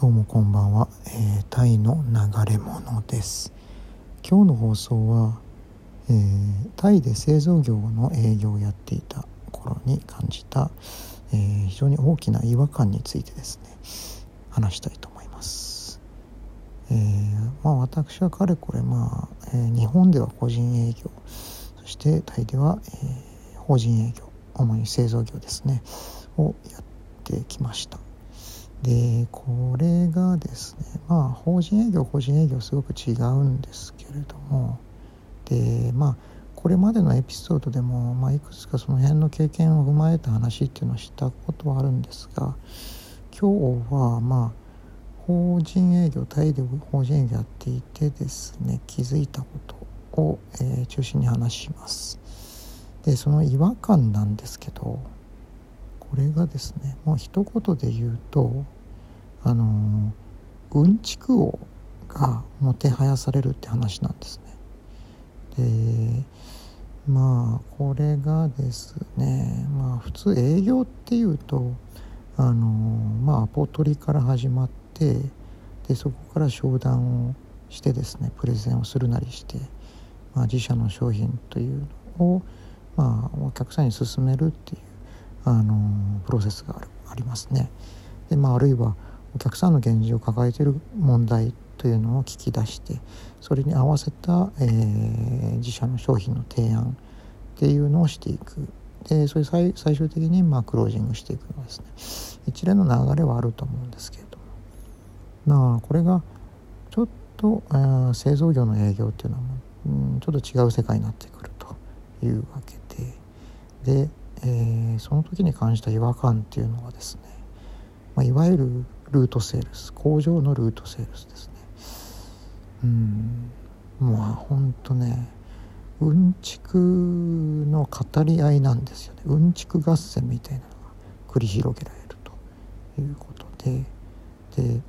どうもこんばんは、えー、タイの流れ物です。今日の放送は、えー、タイで製造業の営業をやっていた頃に感じた、えー、非常に大きな違和感についてですね話したいと思います、えまあ、私はかれこれまあ、え日本では個人営業そしてタイでは、え法人営業主に製造業ですねをやってきました。でこれがですねまあ法人営業個人営業すごく違うんですけれどもでまあこれまでのエピソードでも、まあ、いくつかその辺の経験を踏まえた話っていうのをしたことはあるんですが今日はまあ法人営業タイで法人営業やっていてですね気づいたことを、えー、中心に話します。でその違和感なんですけどこれがですねもう一言で言うとあのうんちく王がもてはやされるって話なんですね。でまあこれがですねまあ普通営業っていうとあのまあアポ取りから始まってでそこから商談をしてですねプレゼンをするなりして、まあ、自社の商品というのを、まあ、お客さんに勧めるっていうあのプロセスがあるありますね。でまあ、あるいはお客さんの現状を抱えている問題というのを聞き出してそれに合わせた、えー、自社の商品の提案っていうのをしていく。でそれ最最終的にまあクロージングしていくのですね。一連の流れはあると思うんですけれども。まあこれがちょっと、えー、製造業の営業っていうのは、うん、ちょっと違う世界になってくるというわけで。でえー、その時に感じた違和感っていうのはですね、まあ、いわゆるルートセールス工場のルートセールスですね。うん。まあほんとねうんちくの語り合いなんですよね。うんちく合戦みたいなのが繰り広げられるということで。で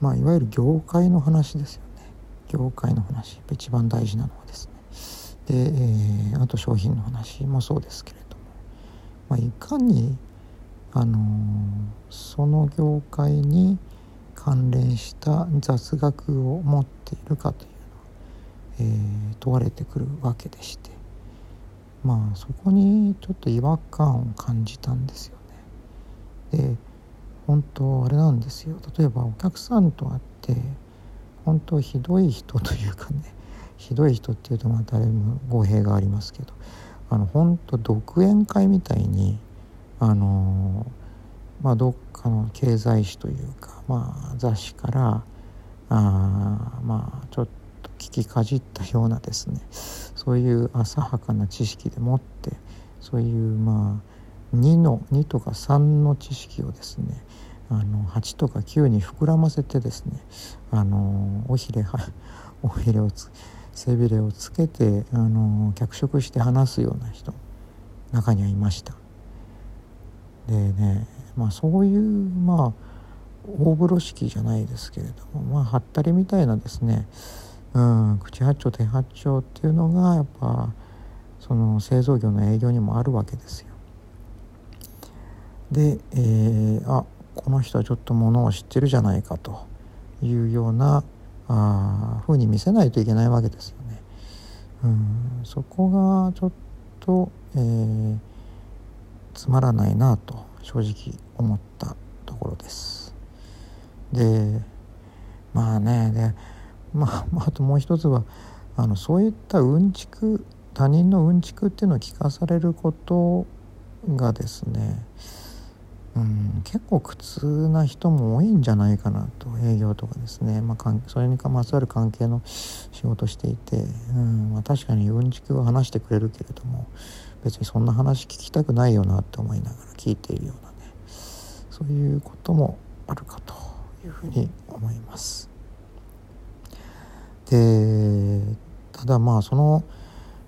まあいわゆる業界の話ですよね。業界の話。一番大事なのはですねで、えー、あと商品の話もそうですけれども、まあ、いかに、あのー、その業界に関連した雑学を持っているかというのは、えー、問われてくるわけでして。まあそこにちょっと違和感を感じたんですよね。で本当あれなんですよ。例えばお客さんと会って本当ひどい人というかねひどい人っていうとまた語弊がありますけどあの本当独演会みたいにあのまあどっかの経済誌というか、まあ、雑誌からあまあちょっと聞きかじったようなですねそういう浅はかな知識でもってそういうまあ2の2とか3の知識をですねあの8とか9に膨らませてですねあのおひれはおひれをつ背びれをつけてあの脚色して話すような人中にはいましたでねまあそういうまあ大風呂敷じゃないですけれどもまあはったりみたいなですね、うん、口八丁手八丁っていうのがやっぱその製造業の営業にもあるわけですよ。で、えー、あこの人はちょっとものを知ってるじゃないかというようなあふうに見せないといけないわけですよね。うんそこがちょっと、えー、つまらないなと正直思ったところです。でまあねで、まあ、あともう一つはあのそういったうんちく他人のうんちくっていうのを聞かされることがですねうん、結構苦痛な人も多いんじゃないかなと営業とかですね、まあ、それにまつわる関係の仕事していて、うんまあ、確かにうんちくは話してくれるけれども別にそんな話聞きたくないよなって思いながら聞いているようなねそういうこともあるかというふうに思います。でただまあその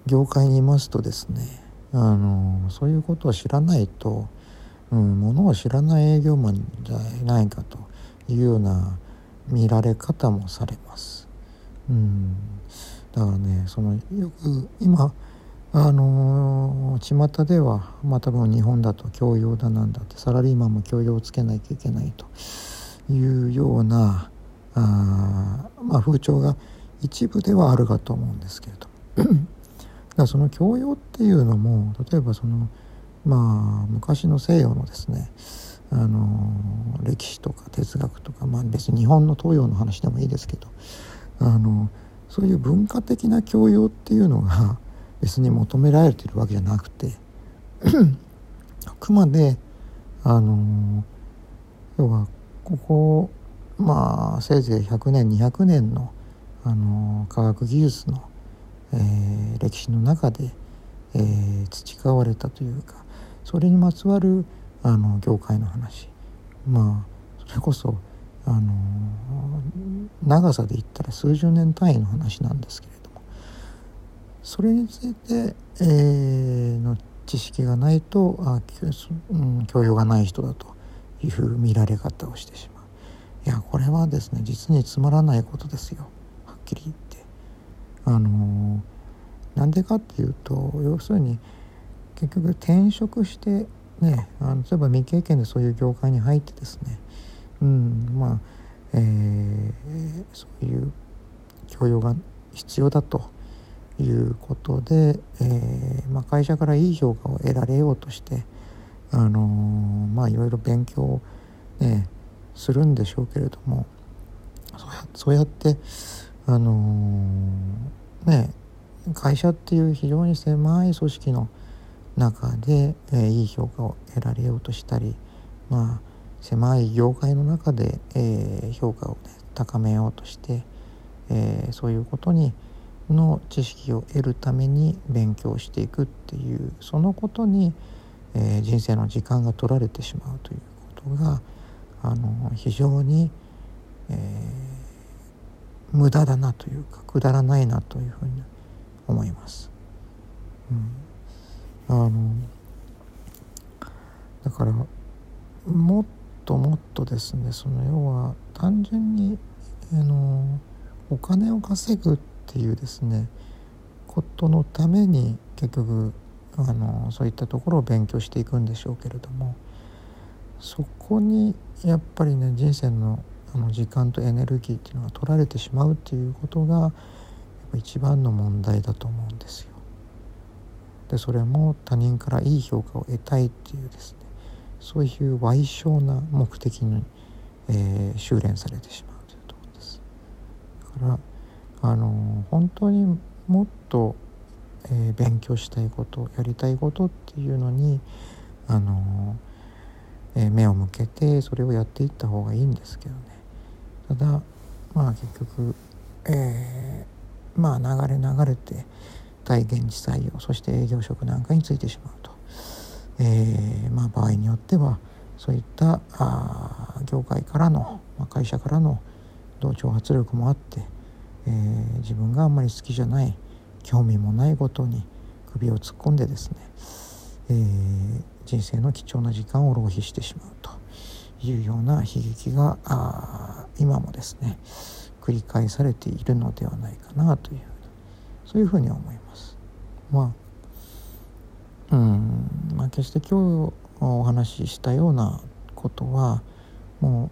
業界にいますとですねあのそういうことを知らないとうん、ものを知らない営業マンじゃないかというような見られ方もされます。うん、だからねそのよく今あのー、巷ではまあ多分日本だと教養だなんだってサラリーマンも教養をつけなきゃいけないというようなあ、まあ、風潮が一部ではあるかと思うんですけれどだからその教養っていうのも例えばそのまあ昔の西洋のですねあの歴史とか哲学とか、まあ、別に日本の東洋の話でもいいですけどあのそういう文化的な教養っていうのが 別に求められているわけじゃなくて あくまであの要はここまあせいぜい100年200年のあの科学技術の、えー、歴史の中で、えー、培われたというかそれにまつわるあの業界の話。まあそれこそあの長さで言ったら数十年単位の話なんですけれども。それについて、えー、の知識がないとあ、うん、教養がない人だという見られ方をしてしまう。いやこれはですね実につまらないことですよ。はっきり言って。あのなんでかっていうと要するに結局転職してねあの例えば未経験でそういう業界に入ってですね。うんまあえー、そういう教養が必要だということで、えーまあ、会社からいい評価を得られようとして、あのー、まあいろいろ勉強、ね、するんでしょうけれどもそうやそうやって、あの、ね、会社っていう非常に狭い組織の中で、え、いい評価を得られようとしたりまあ狭い業界の中で、え、評価を、ね、高めようとして、え、そういうことにの知識を得るために勉強していくっていうそのことに、え、人生の時間が取られてしまうということがあの非常に、えー、無駄だなというかくだらないなというふうに思います。うん、あのだからもっともっとですねその要は単純にあのお金を稼ぐっていうですねことのために結局あのそういったところを勉強していくんでしょうけれどもそこにやっぱりね人生のあの時間とエネルギーっていうのが取られてしまうっていうことがやっぱ一番の問題だと思うんですよ。でそれも他人からいい評価を得たいっていうですそういう賠償な目的に、えー、修練されてしまうというところです。だからあの本当にもっと、えー、勉強したいことやりたいことっていうのにあの、えー、目を向けてそれをやっていった方がいいんですけどねただまあ結局、えー、まあ流れ流れて体現地採用そして営業職なんかについてしまうと、えー、まあ場合によってはそういったあ業界からの、まあ、会社からの同調圧力もあってえー、自分があんまり好きじゃない興味もないことに首を突っ込んでですね、えー、人生の貴重な時間を浪費してしまうというような悲劇があ今もですね繰り返されているのではないかなというそういうふうに思います。まあうん。まあ、決して今日お話ししたようなことはも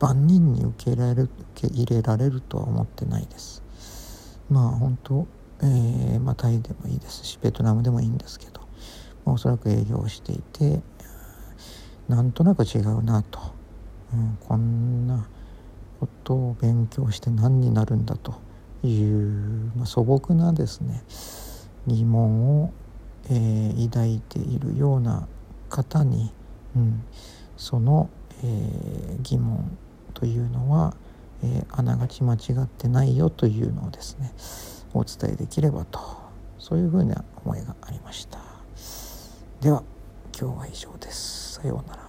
う万人に受け入れられる受け入れられるとは思ってないです。まあ本当、えー、まあ、タイでもいいです。しベトナムでもいいんですけど、まあ、おそらく営業していてなんとなく違うなと、うん、こんなことを勉強して何になるんだという、まあ、素朴なですね疑問を、えー、抱いているような方に、うん、その、えー、疑問というのは、えー、あながち間違ってないよというのをですねお伝えできればとそういうふうな思いがありました。では今日は以上です。さようなら。